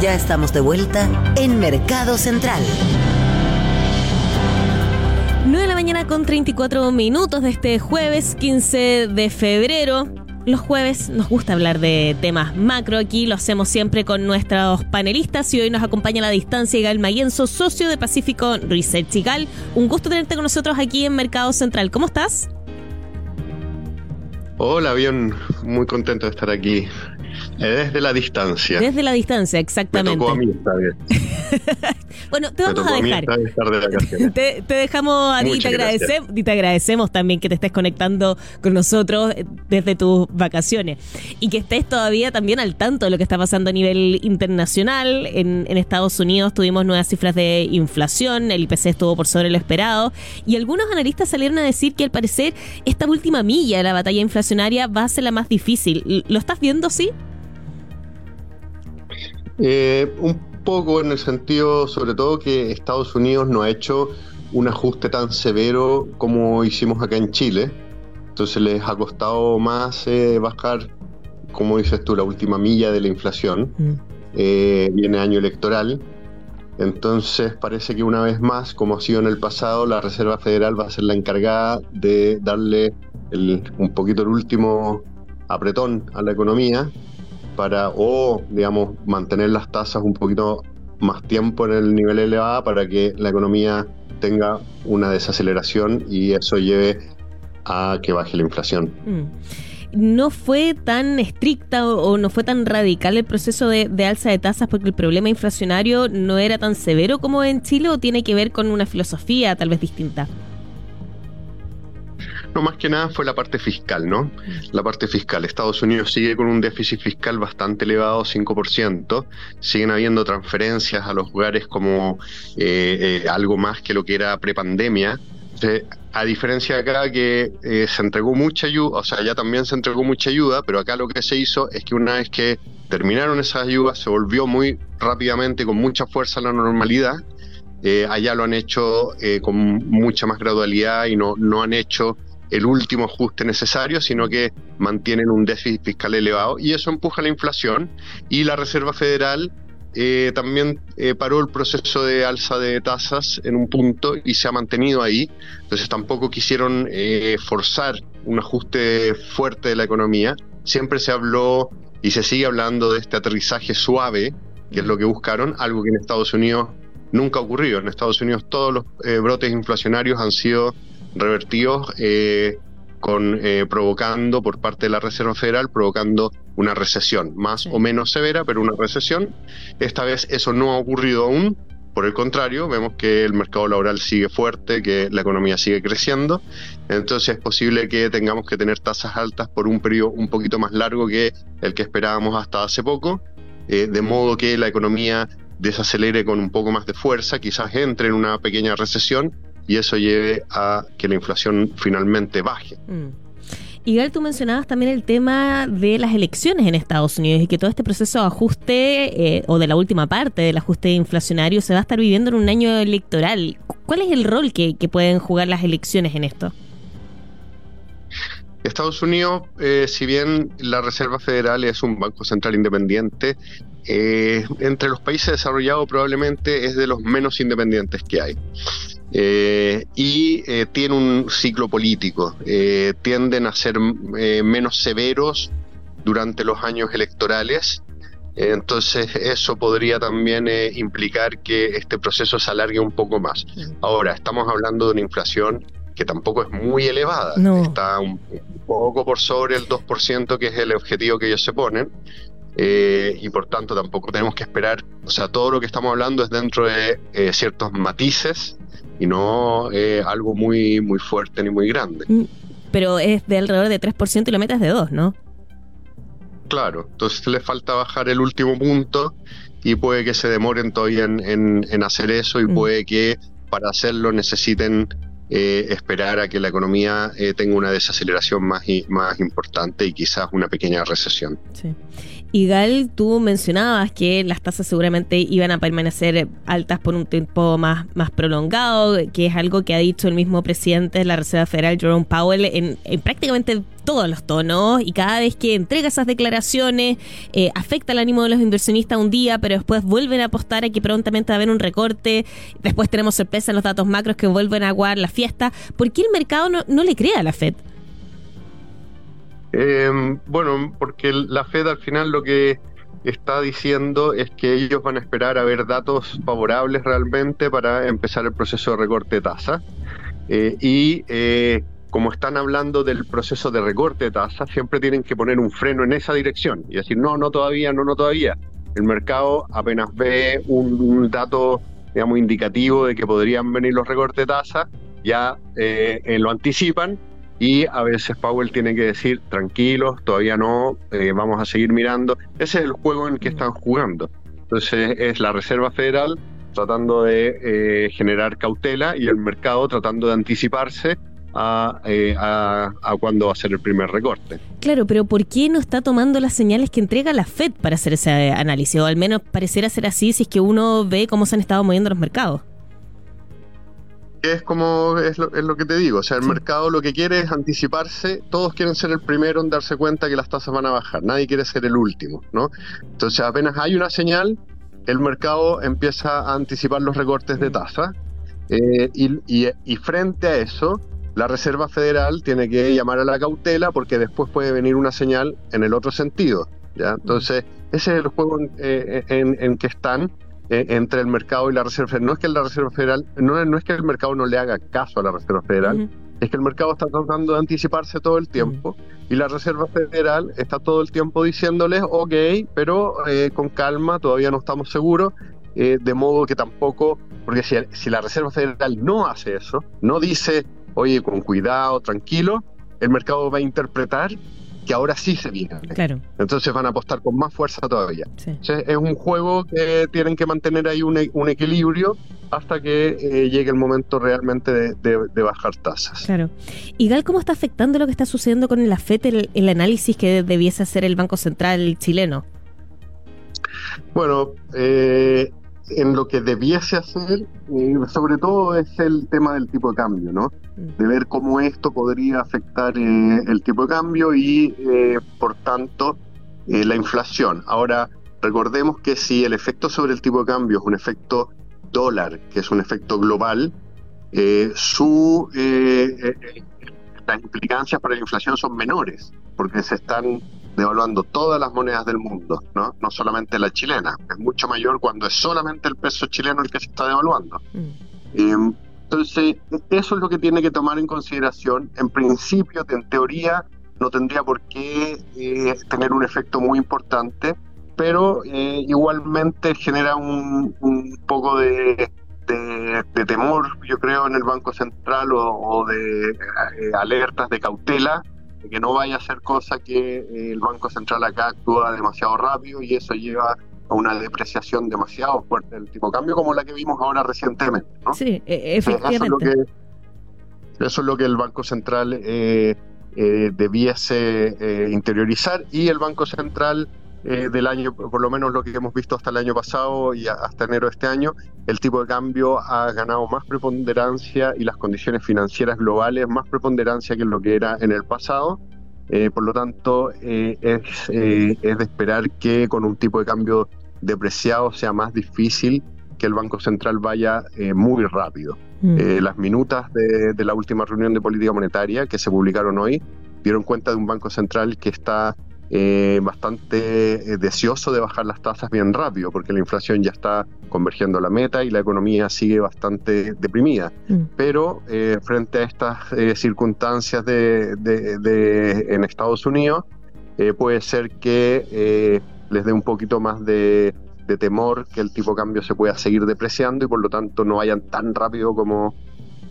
Ya estamos de vuelta en Mercado Central. 9 de la mañana con 34 minutos de este jueves 15 de febrero. Los jueves nos gusta hablar de temas macro aquí, lo hacemos siempre con nuestros panelistas y hoy nos acompaña a la distancia Igal Mayenzo, socio de Pacífico Research. Igal, un gusto tenerte con nosotros aquí en Mercado Central. ¿Cómo estás? Hola, bien, muy contento de estar aquí desde la distancia. Desde la distancia, exactamente. Me tocó a mí esta vez. bueno, te vamos a dejar. te, dejamos a ti y te, agradecemos, y te agradecemos también que te estés conectando con nosotros desde tus vacaciones. Y que estés todavía también al tanto de lo que está pasando a nivel internacional. En, en Estados Unidos tuvimos nuevas cifras de inflación, el IPC estuvo por sobre lo esperado. Y algunos analistas salieron a decir que al parecer esta última milla de la batalla inflacionaria va a ser la más difícil. ¿Lo estás viendo, sí? Eh, un poco en el sentido, sobre todo, que Estados Unidos no ha hecho un ajuste tan severo como hicimos acá en Chile. Entonces les ha costado más eh, bajar, como dices tú, la última milla de la inflación. Mm. Eh, viene año electoral. Entonces parece que una vez más, como ha sido en el pasado, la Reserva Federal va a ser la encargada de darle un poquito el último apretón a la economía para, o digamos, mantener las tasas un poquito más tiempo en el nivel elevado para que la economía tenga una desaceleración y eso lleve a que baje la inflación. Mm. no fue tan estricta o, no fue tan radical el proceso de, de, alza de tasas porque el problema inflacionario no era tan severo como en Chile o tiene que ver con una filosofía tal vez distinta? No, más que nada fue la parte fiscal, ¿no? La parte fiscal. Estados Unidos sigue con un déficit fiscal bastante elevado, 5%. Siguen habiendo transferencias a los lugares como eh, eh, algo más que lo que era prepandemia. a diferencia de acá que eh, se entregó mucha ayuda, o sea, ya también se entregó mucha ayuda, pero acá lo que se hizo es que una vez que terminaron esas ayudas, se volvió muy rápidamente, con mucha fuerza a la normalidad. allá lo han hecho con mucha más gradualidad y no, no han hecho el último ajuste necesario, sino que mantienen un déficit fiscal elevado y eso empuja la inflación y la Reserva Federal eh, también eh, paró el proceso de alza de tasas en un punto y se ha mantenido ahí. Entonces tampoco quisieron eh, forzar un ajuste fuerte de la economía. Siempre se habló y se sigue hablando de este aterrizaje suave, que es lo que buscaron, algo que en Estados Unidos nunca ha ocurrido. En Estados Unidos todos los brotes inflacionarios han sido revertidos eh, con, eh, provocando por parte de la Reserva Federal, provocando una recesión, más o menos severa, pero una recesión. Esta vez eso no ha ocurrido aún, por el contrario, vemos que el mercado laboral sigue fuerte, que la economía sigue creciendo, entonces es posible que tengamos que tener tasas altas por un periodo un poquito más largo que el que esperábamos hasta hace poco, eh, de modo que la economía desacelere con un poco más de fuerza, quizás entre en una pequeña recesión y eso lleve a que la inflación finalmente baje. Mm. Igual tú mencionabas también el tema de las elecciones en Estados Unidos y que todo este proceso de ajuste eh, o de la última parte del ajuste inflacionario se va a estar viviendo en un año electoral. ¿Cuál es el rol que, pueden jugar las elecciones en esto? Estados Unidos, eh, si bien la Reserva Federal es un banco central independiente, eh, entre los países desarrollados probablemente es de los menos independientes que hay. Eh, y eh, tiene un ciclo político. Eh, tienden a ser menos severos durante los años electorales. Entonces eso podría también implicar que este proceso se alargue un poco más. Ahora, estamos hablando de una inflación que tampoco es muy elevada, está un, poco por sobre el 2%, que es el objetivo que ellos se ponen, y por tanto tampoco tenemos que esperar, o sea, todo lo que estamos hablando es dentro de ciertos matices y no es algo muy, muy fuerte ni muy grande. Mm, pero es de alrededor de 3% y lo metas de 2, ¿no? Claro, entonces le falta bajar el último punto y puede que se demoren todavía en, hacer eso y mm. puede que para hacerlo necesiten eh, esperar a que la economía eh, tenga una desaceleración más, más importante y quizás una pequeña recesión. Sí. Y Gal, tú mencionabas que las tasas seguramente iban a permanecer altas por un tiempo más, más prolongado, que es algo que ha dicho el mismo presidente de la Reserva Federal, Jerome Powell, en, prácticamente todos los tonos y cada vez que entrega esas declaraciones eh, afecta el ánimo de los inversionistas un día, pero después vuelven a apostar a que prontamente va a haber un recorte, después tenemos sorpresa en los datos macros que vuelven a aguar la fiesta. ¿Por qué el mercado no, no le crea a la Fed? Eh, bueno, porque la Fed al final lo que está diciendo es que ellos van a esperar a ver datos favorables realmente para empezar el proceso de recorte de tasa. Eh, y eh, como están hablando del proceso de recorte de tasa, siempre tienen que poner un freno en esa dirección y decir, no, no todavía, no, no todavía. El mercado apenas ve un, dato, digamos, indicativo de que podrían venir los recortes de tasa, ya lo anticipan y a veces Powell tiene que decir, tranquilos, todavía no, eh, vamos a seguir mirando. Ese es el juego en el que están jugando. Entonces es la Reserva Federal tratando de eh, generar cautela y el mercado tratando de anticiparse a, eh, a, cuándo va a ser el primer recorte. Claro, pero ¿por qué no está tomando las señales que entrega la Fed para hacer ese análisis? O al menos pareciera ser así si es que uno ve cómo se han estado moviendo los mercados es como es lo, es lo, que te digo, o sea, el mercado lo que quiere es anticiparse, todos quieren ser el primero en darse cuenta que las tasas van a bajar, nadie quiere ser el último, ¿no? Entonces apenas hay una señal, el mercado empieza a anticipar los recortes de tasa eh, y, y, frente a eso, la Reserva Federal tiene que llamar a la cautela porque después puede venir una señal en el otro sentido, ¿ya? Entonces ese es el juego en, eh, en, en que están eh, entre el mercado y la Reserva Federal. No es que la Reserva Federal, no, no es que el mercado no le haga caso a la Reserva Federal, es que el mercado está tratando de anticiparse todo el tiempo y la Reserva Federal está todo el tiempo diciéndoles, ok, pero eh, con calma, todavía no estamos seguros, eh, de modo que tampoco, porque si, si la Reserva Federal no hace eso, no dice, oye, con cuidado, tranquilo, el mercado va a interpretar que ahora sí se viene. Claro. Entonces van a apostar con más fuerza todavía. es un juego que tienen que mantener ahí un, un equilibrio hasta que eh, llegue el momento realmente de, bajar tasas. Claro. ¿Y Gal, cómo está afectando lo que está sucediendo con la FED, el, el análisis que debiese hacer el Banco Central chileno? Bueno, eh, en lo que debiese hacer, eh, sobre todo es el tema del tipo de cambio, ¿no? Mm. De ver cómo esto podría afectar eh, el tipo de cambio y, eh, por tanto, la inflación. Ahora, recordemos que si el efecto sobre el tipo de cambio es un efecto dólar, que es un efecto global, su, las implicancias para la inflación son menores, porque se están devaluando todas las monedas del mundo, ¿no? no solamente la chilena. Es mucho mayor cuando es solamente el peso chileno el que se está devaluando. Mm. Em, entonces, eso es lo que tiene que tomar en consideración. En principio, en teoría, no tendría por qué eh, tener un efecto muy importante, pero eh, igualmente genera un, poco de, temor, yo creo, en el Banco Central o, de eh, alertas de cautela que no vaya a ser cosa que eh, el Banco Central acá actúa demasiado rápido y eso lleva a una depreciación demasiado fuerte del tipo de cambio como la que vimos ahora recientemente. ¿no? Sí, e, efectivamente. Eso es lo que, el Banco Central eh, eh, debiese interiorizar y el Banco Central eh, del año, por lo menos lo que hemos visto hasta el año pasado y hasta enero de este año, el tipo de cambio ha ganado más preponderancia y las condiciones financieras globales más preponderancia que lo que era en el pasado. Eh, por lo tanto, eh, es, es de esperar que con un tipo de cambio depreciado sea más difícil que el Banco Central vaya muy rápido. Mm. las minutas de, de, la última reunión de política monetaria que se publicaron hoy dieron cuenta de un Banco Central que está eh, bastante eh, deseoso de bajar las tasas bien rápido, porque la inflación ya está convergiendo a la meta y la economía sigue bastante deprimida. Mm. Pero eh, frente a estas circunstancias de, en Estados Unidos, puede ser que les dé un poquito más de, temor que el tipo de cambio se pueda seguir depreciando y por lo tanto no vayan tan rápido como,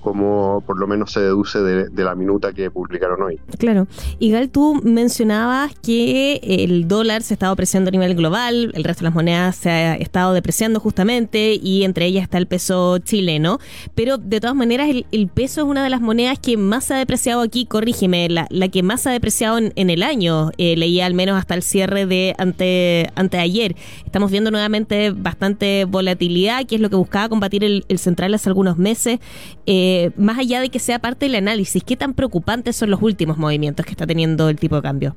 como por lo menos se deduce de, la minuta que publicaron hoy. Claro. Y Gal, tú mencionabas que el dólar se ha estado apreciando a nivel global, el resto de las monedas se ha estado depreciando justamente y entre ellas está el peso chileno, pero de todas maneras el, peso es una de las monedas que más se ha depreciado aquí, corrígeme, la, la que más se ha depreciado en, el año, eh, leía al menos hasta el cierre de ante, ayer. Estamos viendo nuevamente bastante volatilidad, que es lo que buscaba combatir el, el central hace algunos meses. Eh, eh, más allá de que sea parte del análisis, ¿qué tan preocupantes son los últimos movimientos que está teniendo el tipo de cambio?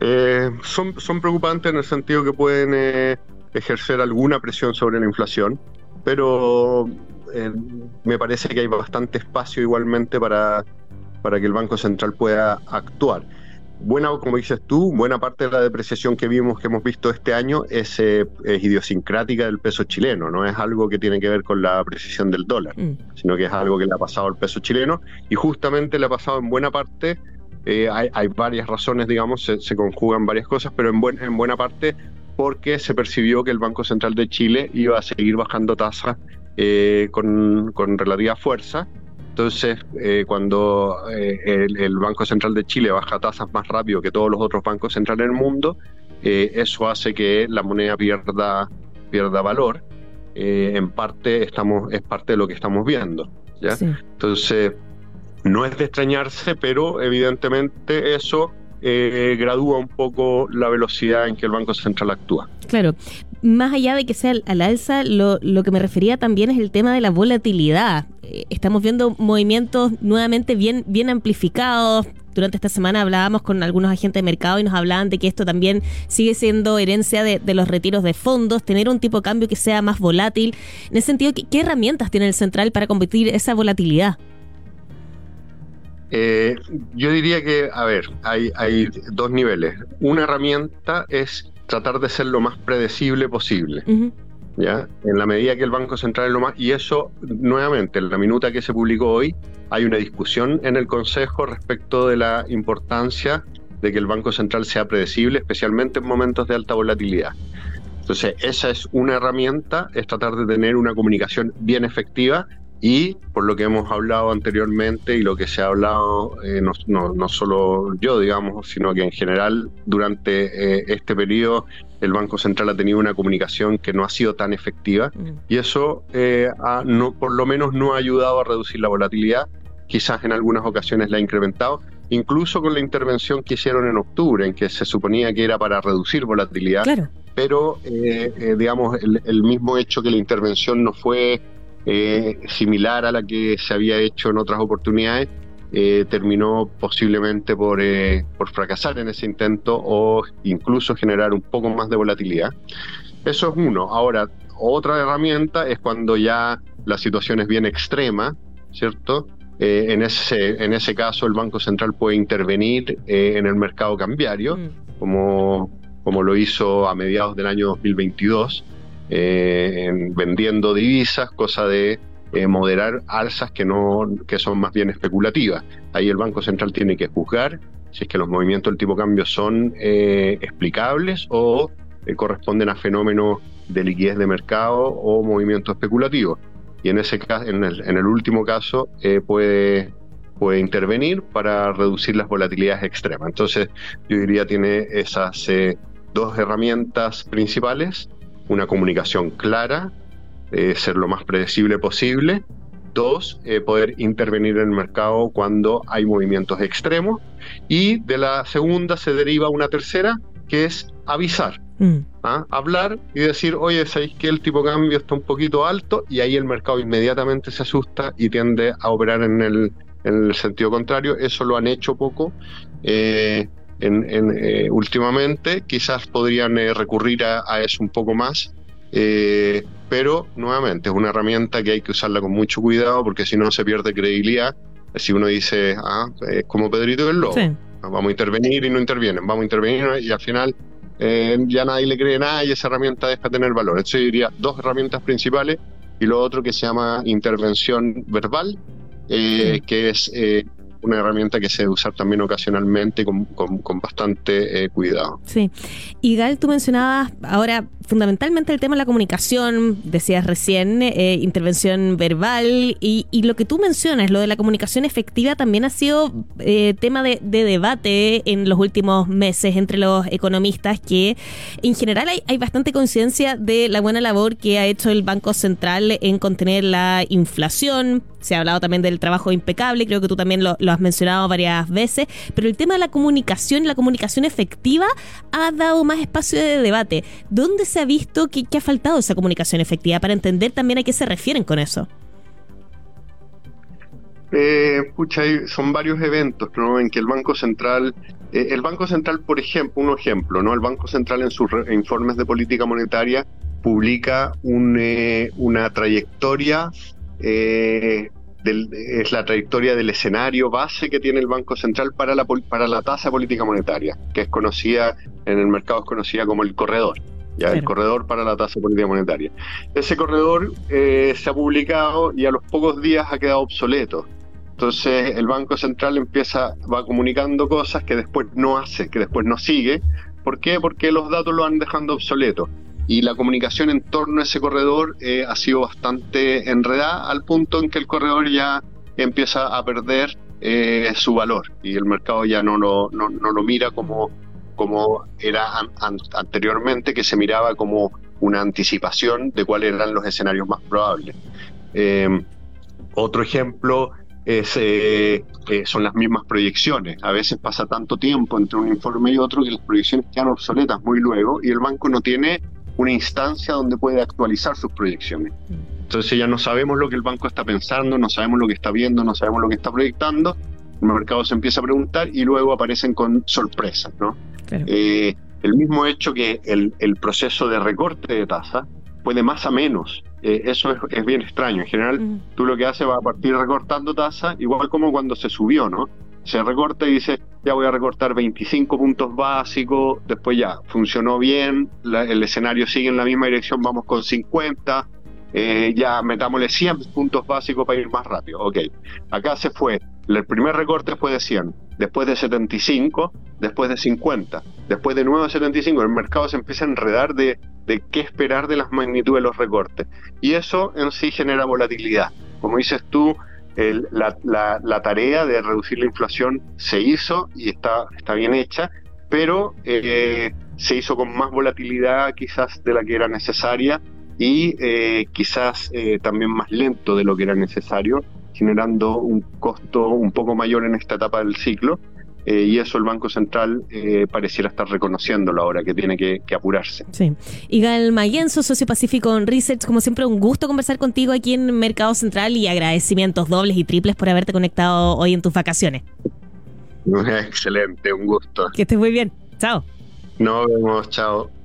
Eh, son, son preocupantes en el sentido que pueden eh, ejercer alguna presión sobre la inflación, pero me parece que hay bastante espacio igualmente para, para que el Banco Central pueda actuar buena, como dices tú, buena parte de la depreciación que vimos, que hemos visto este año, es, eh, idiosincrática del peso chileno, no es algo que tiene que ver con la apreciación del dólar, mm. sino que es algo que le ha pasado al peso chileno y justamente le ha pasado en buena parte, eh, hay, varias razones, digamos, se, conjugan varias cosas, pero en, en buena parte porque se percibió que el Banco Central de Chile iba a seguir bajando tasas eh, con, con relativa fuerza entonces, eh, cuando eh, el, Banco Central de Chile baja tasas más rápido que todos los otros bancos centrales del mundo, eh, eso hace que la moneda pierda, pierda valor. en parte estamos, es parte de lo que estamos viendo. ¿ya? Entonces, no es de extrañarse, pero evidentemente eso gradúa un poco la velocidad en que el Banco Central actúa. Claro, más allá de que sea al alza, lo, lo, que me refería también es el tema de la volatilidad. Eh, estamos viendo movimientos nuevamente bien, bien amplificados. Durante esta semana hablábamos con algunos agentes de mercado y nos hablaban de que esto también sigue siendo herencia de, los retiros de fondos, tener un tipo de cambio que sea más volátil. En ese sentido, ¿qué, herramientas tiene el central para combatir esa volatilidad? Eh, yo diría que, a ver, hay, hay dos niveles. Una herramienta es tratar de ser lo más predecible posible. ¿Ya? En la medida que el Banco Central es lo más... Y eso, nuevamente, en la minuta que se publicó hoy, hay una discusión en el Consejo respecto de la importancia de que el Banco Central sea predecible, especialmente en momentos de alta volatilidad. Entonces, esa es una herramienta, es tratar de tener una comunicación bien efectiva y por lo que hemos hablado anteriormente y lo que se ha hablado eh, no, no, solo yo, digamos, sino que en general durante eh, este periodo el Banco Central ha tenido una comunicación que no ha sido tan efectiva mm. y eso eh, no, por lo menos no ha ayudado a reducir la volatilidad, quizás en algunas ocasiones la ha incrementado, incluso con la intervención que hicieron en octubre, en que se suponía que era para reducir volatilidad, pero digamos el, el mismo hecho que la intervención no fue eh, similar a la que se había hecho en otras oportunidades, eh, terminó posiblemente por, eh, por fracasar en ese intento o incluso generar un poco más de volatilidad. Eso es uno. Ahora, otra herramienta es cuando ya la situación es bien extrema, ¿cierto? en, ese, en ese caso, el Banco Central puede intervenir en el mercado cambiario, mm. como, como lo hizo a mediados del año 2022 eh, vendiendo divisas, cosa de eh, moderar alzas que, no, que son más bien especulativas. Ahí el Banco Central tiene que juzgar si es que los movimientos del tipo cambio son eh, explicables o corresponden a fenómenos de liquidez de mercado o movimientos especulativos. Y en ese caso, en el, en el último caso, puede, puede intervenir para reducir las volatilidades extremas. Entonces, yo diría tiene esas dos herramientas principales una comunicación clara, eh, ser lo más predecible posible. Dos, eh, poder intervenir en el mercado cuando hay movimientos extremos. Y de la segunda se deriva una tercera, que es avisar. Mm. ¿ah? Hablar y decir, oye, ¿sabéis que el tipo de cambio está un poquito alto? Y ahí el mercado inmediatamente se asusta y tiende a operar en el, en el sentido contrario. Eso lo han hecho poco. Eh, en, eh, últimamente, quizás podrían eh, recurrir a, eso un poco más, eh, pero nuevamente es una herramienta que hay que usarla con mucho cuidado porque si no se pierde credibilidad. Si uno dice, ah, es como Pedrito del Lobo, vamos a intervenir y no intervienen, vamos a intervenir y al final ya nadie le cree nada y esa herramienta deja de tener valor. Entonces yo diría dos herramientas principales y lo otro que se llama intervención verbal, que es una herramienta que se debe usar también ocasionalmente con, con, bastante eh, cuidado. Sí. Y Gal, tú mencionabas ahora fundamentalmente el tema de la comunicación, decías recién, eh, intervención verbal, y, y, lo que tú mencionas, lo de la comunicación efectiva, también ha sido eh, tema de, de, debate en los últimos meses entre los economistas, que en general hay, hay bastante coincidencia de la buena labor que ha hecho el Banco Central en contener la inflación. Se ha hablado también del trabajo impecable, creo que tú también lo has mencionado varias veces, pero el tema de la comunicación y la comunicación efectiva ha dado más espacio de debate. ¿Dónde se ha visto que, ha faltado esa comunicación efectiva para entender también a qué se refieren con eso? Eh, pucha, son varios eventos ¿no? en que el Banco Central, eh, el Banco Central, por ejemplo, un ejemplo, ¿no? El Banco Central en sus informes de política monetaria publica eh, una trayectoria, eh, es la trayectoria del escenario base que tiene el Banco Central para la, para la tasa política monetaria, que es conocida en el mercado, es conocida como el corredor ya el corredor para la tasa política monetaria. Ese corredor eh, se ha publicado y a los pocos días ha quedado obsoleto. Entonces el Banco Central empieza, va comunicando cosas que después no hace, que después no sigue. ¿Por qué? Porque los datos lo van dejando obsoleto. Y la comunicación en torno a ese corredor eh, ha sido bastante enredada al punto en que el corredor ya empieza a perder eh, su valor y el mercado ya no no, no lo mira como como era anteriormente, que se miraba como una anticipación de cuáles eran los escenarios más probables. Em, otro ejemplo es, eh, eh, son las mismas proyecciones. A veces pasa tanto tiempo entre un informe y otro que las proyecciones quedan obsoletas muy luego y el banco no tiene una instancia donde puede actualizar sus proyecciones. Entonces ya no sabemos lo que el banco está pensando, no sabemos lo que está viendo, no sabemos lo que está proyectando. El mercado se empieza a preguntar y luego aparecen con sorpresas, ¿no? Eh, el mismo hecho que el, proceso de recorte de tasa puede más a menos. Eh, eso es, bien extraño. En general, mm. tú lo que haces va a partir recortando tasa, igual como cuando se subió, ¿no? Se recorta y dice, ya voy a recortar 25 puntos básicos, después ya funcionó bien, el escenario sigue en la misma dirección, vamos con 50, eh, ya metámosle 100 puntos básicos para ir más rápido. Ok, acá se fue, el primer recorte fue de 100, después de 75, después de 50, después de nuevo de 75, el mercado se empieza a enredar de, de qué esperar de las magnitudes de los recortes. Y eso en sí genera volatilidad. Como dices tú, la, la, tarea de reducir la inflación se hizo y está, está bien hecha, pero eh, se hizo con más volatilidad quizás de la que era necesaria y eh, quizás eh, también más lento de lo que era necesario, generando un costo un poco mayor en esta etapa del ciclo. Eh, y eso el Banco Central pareciera estar reconociéndolo ahora, que tiene que, apurarse. Sí. Igal Mayenzo, socio Pacífico en Research, como siempre, un gusto conversar contigo aquí en Mercado Central y agradecimientos dobles y triples por haberte conectado hoy en tus vacaciones. Excelente, un gusto. Que estés muy bien. Chao. Nos vemos, chao.